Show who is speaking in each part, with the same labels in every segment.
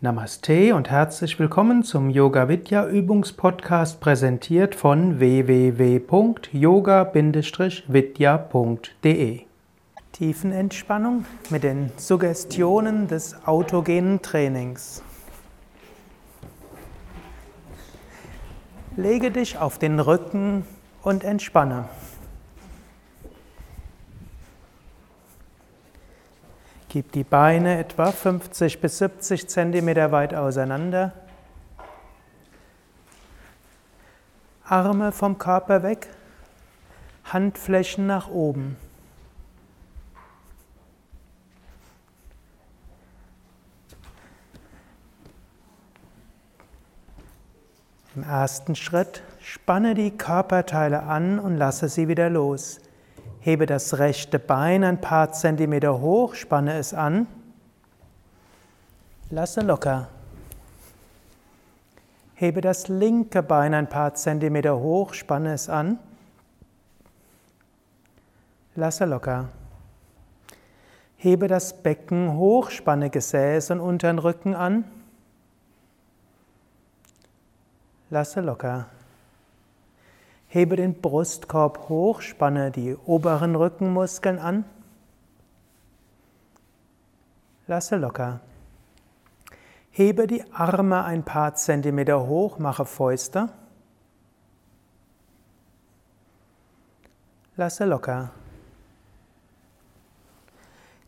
Speaker 1: Namaste und herzlich willkommen zum Yoga Vidya Übungspodcast präsentiert von www.yoga-vidya.de. Tiefenentspannung mit den Suggestionen des autogenen Trainings. Lege dich auf den Rücken und entspanne. Gib die Beine etwa 50 bis 70 Zentimeter weit auseinander. Arme vom Körper weg, Handflächen nach oben. Im ersten Schritt spanne die Körperteile an und lasse sie wieder los. Hebe das rechte Bein ein paar Zentimeter hoch, spanne es an. Lasse locker. Hebe das linke Bein ein paar Zentimeter hoch, spanne es an. Lasse locker. Hebe das Becken hoch, spanne Gesäß und unteren Rücken an. Lasse locker. Hebe den Brustkorb hoch, spanne die oberen Rückenmuskeln an. Lasse locker. Hebe die Arme ein paar Zentimeter hoch, mache Fäuste. Lasse locker.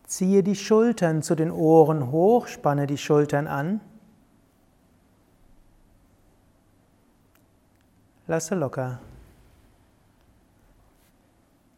Speaker 1: Ziehe die Schultern zu den Ohren hoch, spanne die Schultern an. Lasse locker.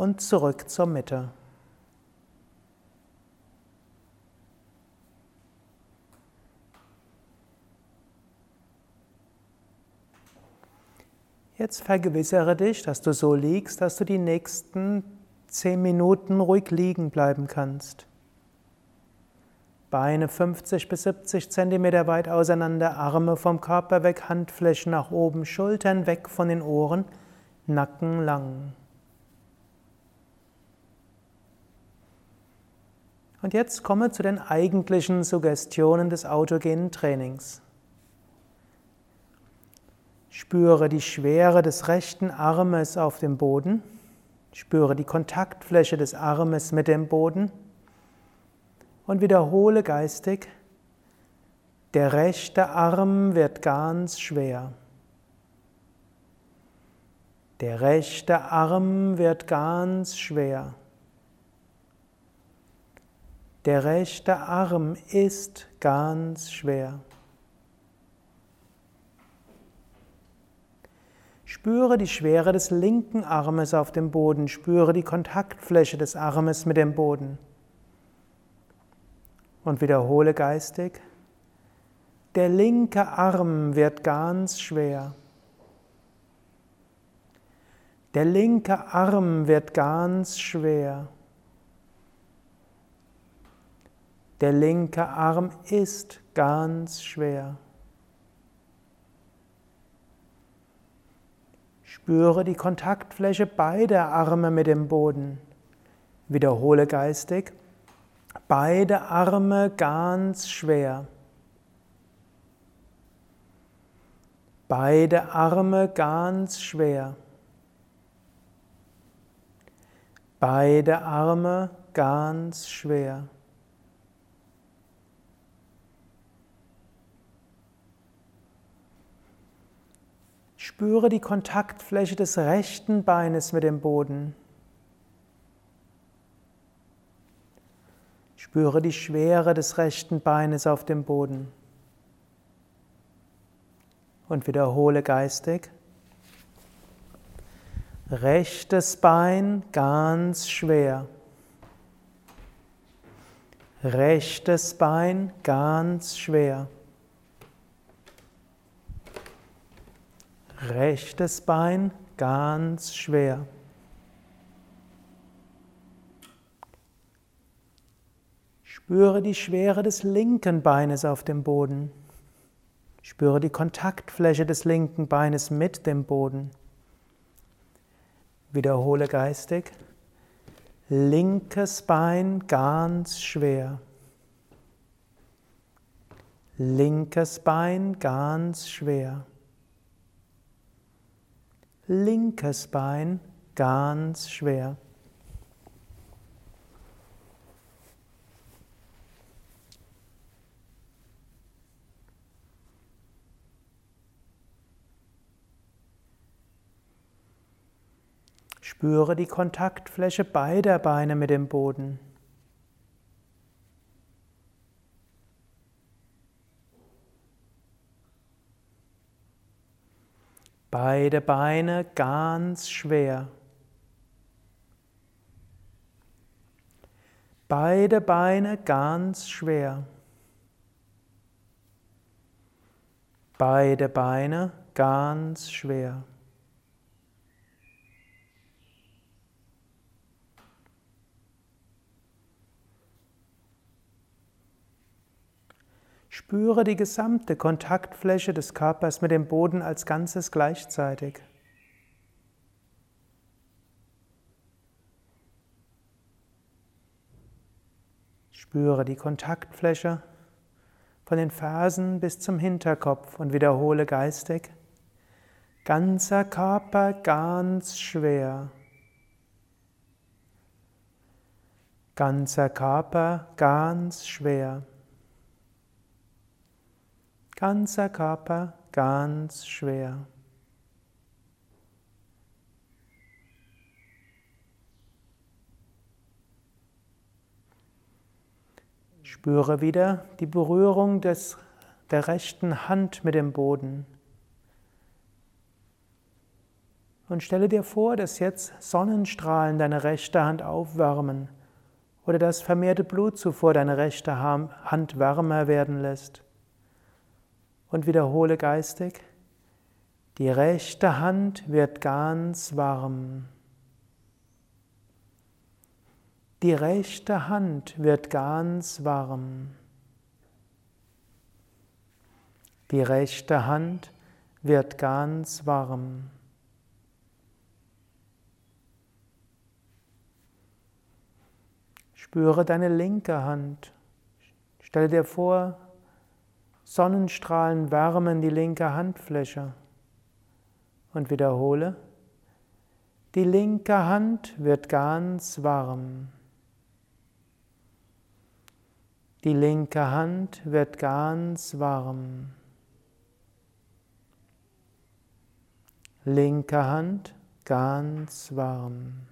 Speaker 1: Und zurück zur Mitte. Jetzt vergewissere dich, dass du so liegst, dass du die nächsten zehn Minuten ruhig liegen bleiben kannst. Beine 50 bis 70 Zentimeter weit auseinander, Arme vom Körper weg, Handflächen nach oben, Schultern weg von den Ohren, Nacken lang. Und jetzt komme zu den eigentlichen Suggestionen des autogenen Trainings. Spüre die Schwere des rechten Armes auf dem Boden. Spüre die Kontaktfläche des Armes mit dem Boden. Und wiederhole geistig, der rechte Arm wird ganz schwer. Der rechte Arm wird ganz schwer. Der rechte Arm ist ganz schwer. Spüre die Schwere des linken Armes auf dem Boden, spüre die Kontaktfläche des Armes mit dem Boden. Und wiederhole geistig, der linke Arm wird ganz schwer. Der linke Arm wird ganz schwer. Der linke Arm ist ganz schwer. Spüre die Kontaktfläche beider Arme mit dem Boden. Wiederhole geistig. Beide Arme ganz schwer. Beide Arme ganz schwer. Beide Arme ganz schwer. Spüre die Kontaktfläche des rechten Beines mit dem Boden. Spüre die Schwere des rechten Beines auf dem Boden. Und wiederhole geistig. Rechtes Bein ganz schwer. Rechtes Bein ganz schwer. Rechtes Bein ganz schwer. Spüre die Schwere des linken Beines auf dem Boden. Spüre die Kontaktfläche des linken Beines mit dem Boden. Wiederhole geistig. Linkes Bein ganz schwer. Linkes Bein ganz schwer. Linkes Bein ganz schwer. Spüre die Kontaktfläche beider Beine mit dem Boden. Beide Beine ganz schwer. Beide Beine ganz schwer. Beide Beine ganz schwer. Spüre die gesamte Kontaktfläche des Körpers mit dem Boden als Ganzes gleichzeitig. Spüre die Kontaktfläche von den Fersen bis zum Hinterkopf und wiederhole geistig. Ganzer Körper ganz schwer. Ganzer Körper ganz schwer. Ganzer Körper ganz schwer. Spüre wieder die Berührung des, der rechten Hand mit dem Boden. Und stelle dir vor, dass jetzt Sonnenstrahlen deine rechte Hand aufwärmen oder dass vermehrte Blutzufuhr deine rechte Hand wärmer werden lässt und wiederhole geistig, die rechte Hand wird ganz warm. Die rechte Hand wird ganz warm. Die rechte Hand wird ganz warm. Spüre deine linke Hand. Stell dir vor, Sonnenstrahlen wärmen die linke Handfläche. Und wiederhole, die linke Hand wird ganz warm. Die linke Hand wird ganz warm. Linke Hand ganz warm.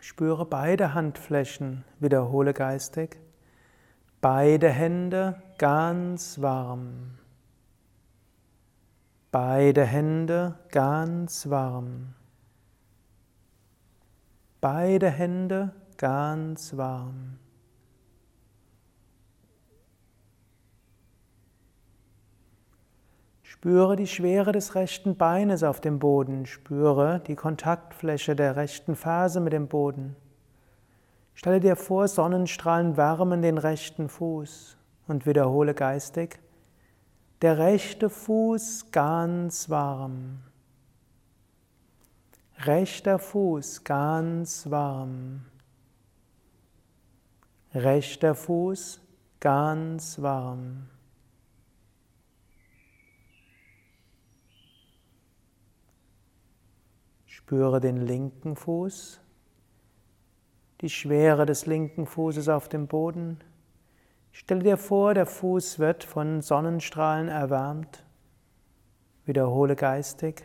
Speaker 1: Spüre beide Handflächen, wiederhole geistig. Beide Hände ganz warm. Beide Hände ganz warm. Beide Hände ganz warm. Spüre die Schwere des rechten Beines auf dem Boden. Spüre die Kontaktfläche der rechten Ferse mit dem Boden. Stelle dir vor, Sonnenstrahlen wärmen den rechten Fuß und wiederhole geistig. Der rechte Fuß ganz warm. Rechter Fuß ganz warm. Rechter Fuß ganz warm. Spüre den linken Fuß, die Schwere des linken Fußes auf dem Boden. Stell dir vor, der Fuß wird von Sonnenstrahlen erwärmt. Wiederhole geistig.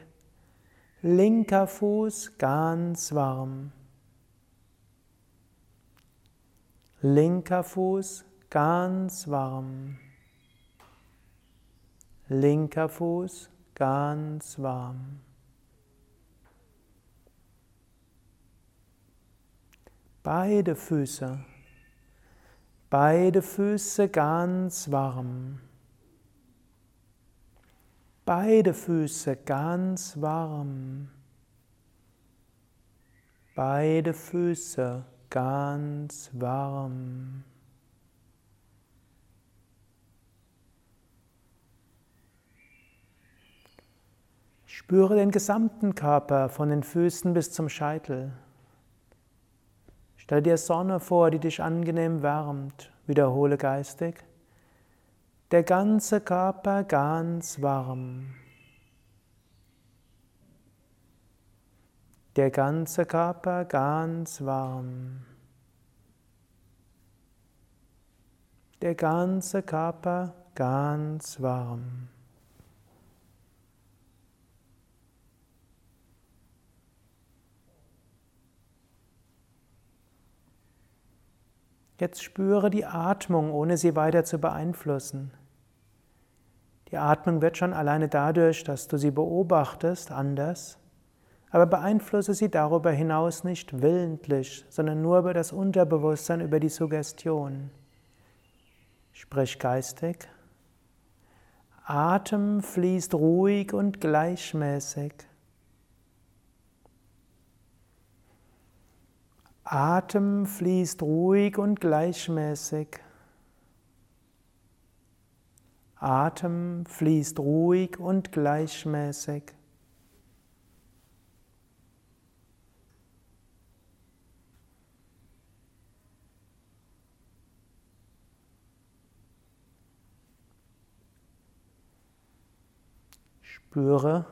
Speaker 1: Linker Fuß ganz warm. Linker Fuß ganz warm. linker Fuß ganz warm. Beide Füße, beide Füße ganz warm. Beide Füße ganz warm. Beide Füße ganz warm. Spüre den gesamten Körper von den Füßen bis zum Scheitel. Stell dir Sonne vor, die dich angenehm wärmt. Wiederhole geistig. Der ganze Körper ganz warm. Der ganze Körper ganz warm. Der ganze Körper ganz warm. Jetzt spüre die Atmung, ohne sie weiter zu beeinflussen. Die Atmung wird schon alleine dadurch, dass du sie beobachtest, anders, aber beeinflusse sie darüber hinaus nicht willentlich, sondern nur über das Unterbewusstsein, über die Suggestion. Sprich geistig. Atem fließt ruhig und gleichmäßig. Atem fließt ruhig und gleichmäßig. Atem fließt ruhig und gleichmäßig. Spüre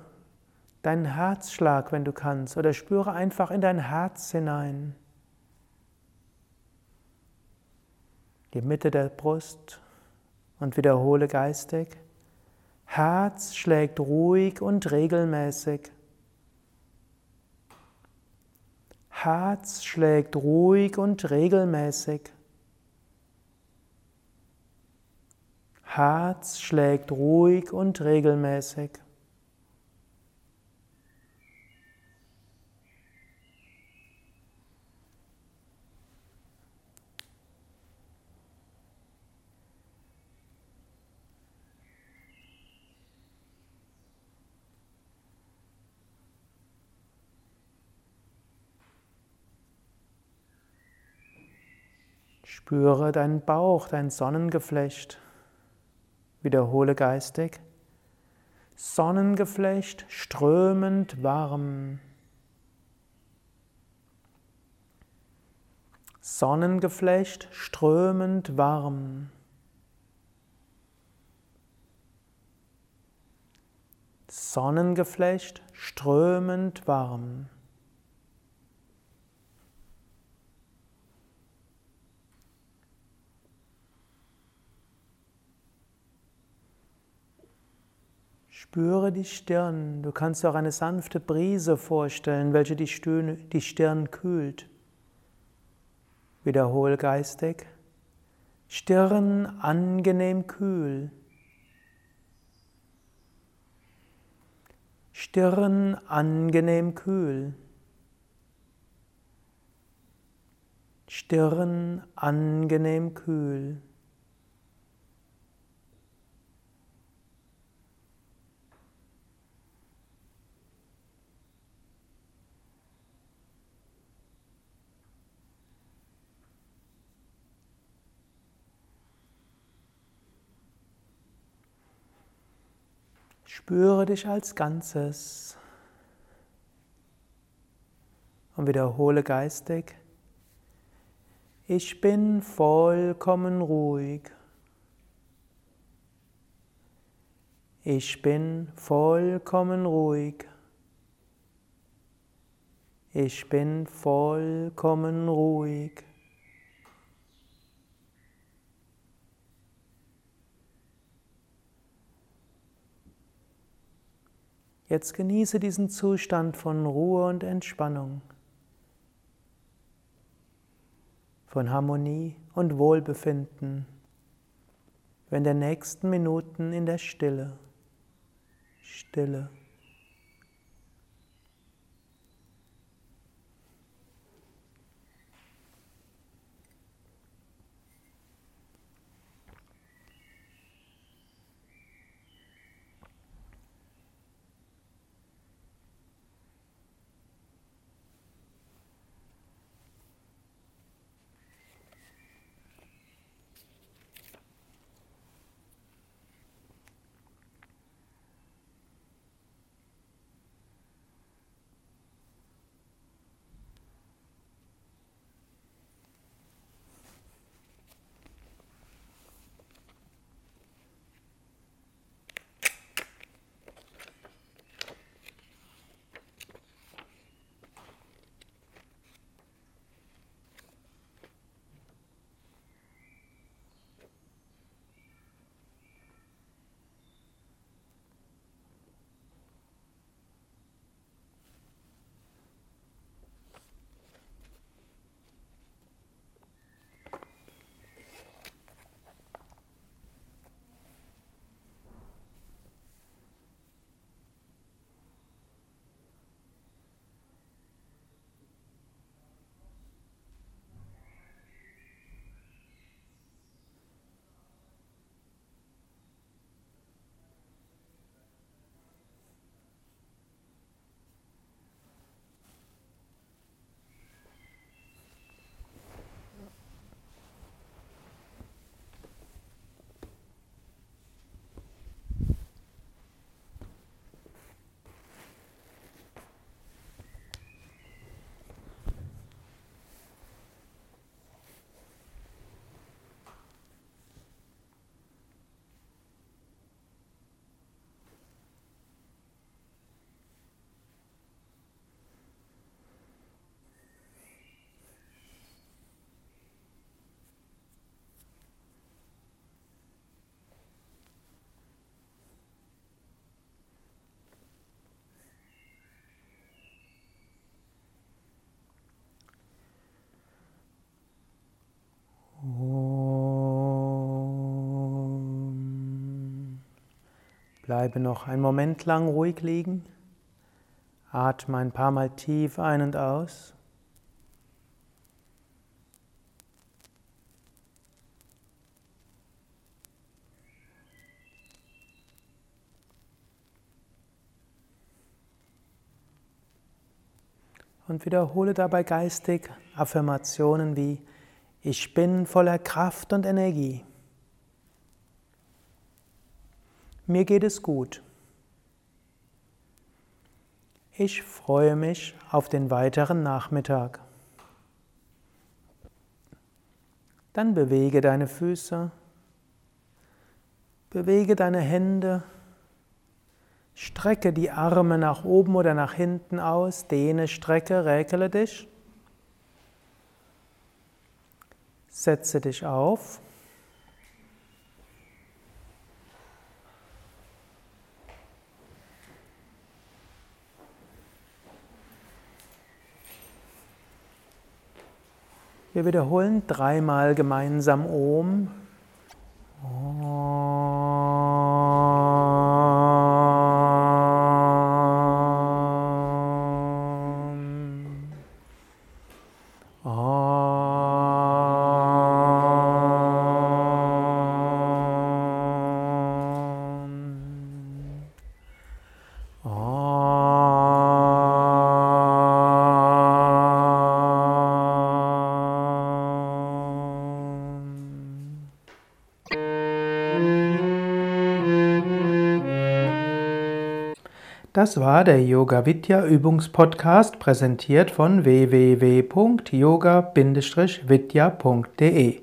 Speaker 1: deinen Herzschlag, wenn du kannst, oder spüre einfach in dein Herz hinein. Die Mitte der Brust und wiederhole geistig. Herz schlägt ruhig und regelmäßig. Herz schlägt ruhig und regelmäßig. Herz schlägt ruhig und regelmäßig. Spüre deinen Bauch, dein Sonnengeflecht. Wiederhole geistig. Sonnengeflecht strömend warm. Sonnengeflecht strömend warm. Sonnengeflecht strömend warm. Spüre die Stirn. Du kannst dir auch eine sanfte Brise vorstellen, welche die Stirn, die Stirn kühlt. Wiederhol geistig. Stirn angenehm kühl. Stirn angenehm kühl. Stirn angenehm kühl. Spüre dich als Ganzes und wiederhole geistig, ich bin vollkommen ruhig. Ich bin vollkommen ruhig. Ich bin vollkommen ruhig. Jetzt genieße diesen Zustand von Ruhe und Entspannung, von Harmonie und Wohlbefinden, in den nächsten Minuten in der Stille. Stille. Bleibe noch einen Moment lang ruhig liegen. Atme ein paar Mal tief ein und aus. Und wiederhole dabei geistig Affirmationen wie Ich bin voller Kraft und Energie. Mir geht es gut. Ich freue mich auf den weiteren Nachmittag. Dann bewege deine Füße, bewege deine Hände, strecke die Arme nach oben oder nach hinten aus, dehne, strecke, räkele dich. Setze dich auf. Wir wiederholen dreimal gemeinsam Om. Das war der Yoga Vidya Übungspodcast, präsentiert von www.yoga-vidya.de.